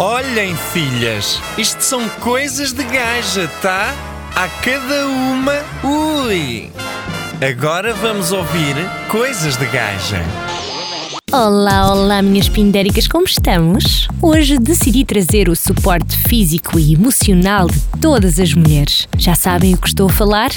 Olhem, filhas, isto são coisas de gaja, tá? A cada uma, ui! Agora vamos ouvir coisas de gaja. Olá, olá, minhas pindéricas, como estamos? Hoje decidi trazer o suporte físico e emocional de todas as mulheres. Já sabem o que estou a falar?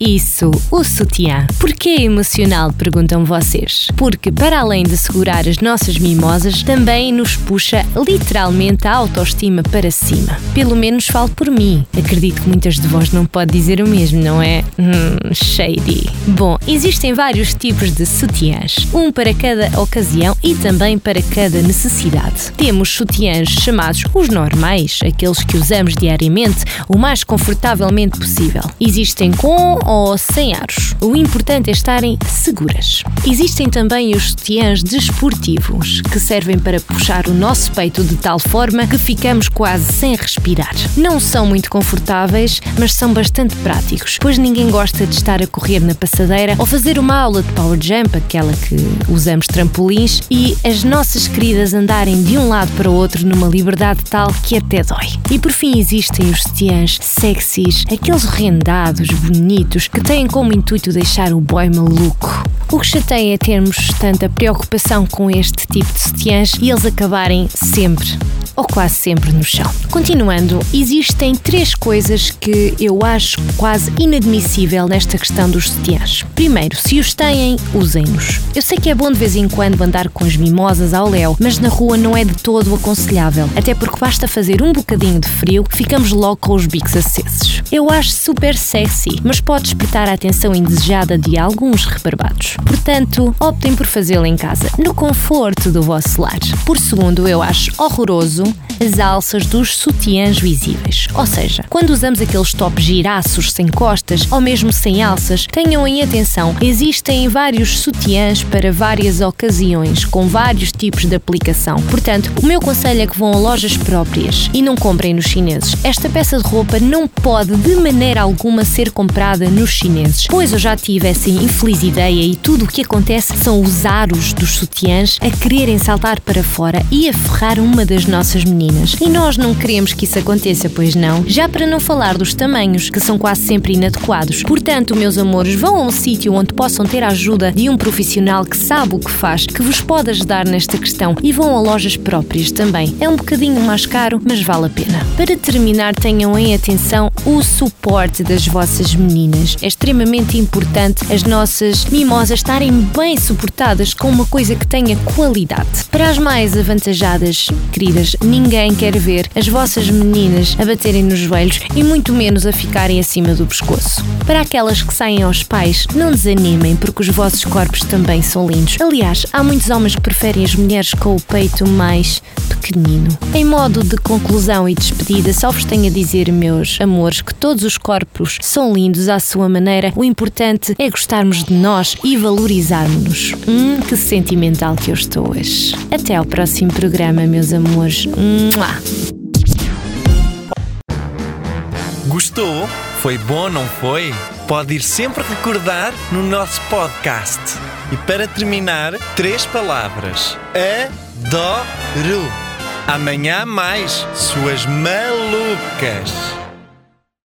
Isso, o sutiã. Porquê emocional? Perguntam vocês. Porque, para além de segurar as nossas mimosas, também nos puxa literalmente a autoestima para cima. Pelo menos falo por mim. Acredito que muitas de vós não podem dizer o mesmo, não é? Hum, shady. Bom, existem vários tipos de sutiãs, um para cada ocasião e também para cada necessidade. Temos sutiãs chamados os normais, aqueles que usamos diariamente o mais confortavelmente possível. Existem com ou sem aros. O importante é estarem seguras. Existem também os sutiãs desportivos, que servem para puxar o nosso peito de tal forma que ficamos quase sem respirar. Não são muito confortáveis, mas são bastante práticos, pois ninguém gosta de estar a correr na passadeira ou fazer uma aula de power jump, aquela que usamos trampolins, e as nossas queridas andarem de um lado para o outro numa liberdade tal que até dói. E por fim existem os sutiãs sexys, aqueles rendados, bonitos, que têm como intuito deixar o boy maluco. O que chateia é termos tanta preocupação com este tipo de sutiãs e eles acabarem sempre ou quase sempre no chão. Continuando, existem três coisas que eu acho quase inadmissível nesta questão dos sutiãs. Primeiro, se os têm, usem-nos. Eu sei que é bom de vez em quando andar com as mimosas ao léu, mas na rua não é de todo aconselhável, até porque basta fazer um bocadinho de frio ficamos logo com os bicos acessos. Eu acho super sexy, mas pode despertar a atenção indesejada de alguns rebarbados. Portanto, optem por fazê-lo em casa, no conforto do vosso lar. Por segundo, eu acho horroroso as alças dos sutiãs visíveis. Ou seja, quando usamos aqueles tops giraços sem costas ou mesmo sem alças, tenham em atenção, existem vários sutiãs para várias ocasiões, com vários tipos de aplicação. Portanto, o meu conselho é que vão a lojas próprias e não comprem nos chineses. Esta peça de roupa não pode de maneira alguma ser comprada nos chineses, pois eu já tive essa infeliz ideia e tudo o que acontece são os aros dos sutiãs a quererem saltar para fora e a ferrar uma das nossas nossas meninas. E nós não queremos que isso aconteça, pois não? Já para não falar dos tamanhos, que são quase sempre inadequados. Portanto, meus amores, vão a um sítio onde possam ter a ajuda de um profissional que sabe o que faz, que vos pode ajudar nesta questão e vão a lojas próprias também. É um bocadinho mais caro, mas vale a pena. Para terminar, tenham em atenção o suporte das vossas meninas. É extremamente importante as nossas mimosas estarem bem suportadas com uma coisa que tenha qualidade. Para as mais avantajadas, queridas, ninguém quer ver as vossas meninas a baterem nos joelhos e muito menos a ficarem acima do pescoço. Para aquelas que saem aos pais, não desanimem porque os vossos corpos também são lindos. Aliás, há muitos homens que preferem as mulheres com o peito mais pequenino. Em modo de conclusão e despedida, só vos tenho a dizer, meus amores, que todos os corpos são lindos à sua maneira. O importante é gostarmos de nós e valorizarmos-nos. Hum, que sentimental que eu estou hoje. Até ao próximo programa, meus amores. Mua. Gostou? Foi bom, não foi? Pode ir sempre recordar no nosso podcast. E para terminar, três palavras: adoro. Amanhã mais, suas malucas.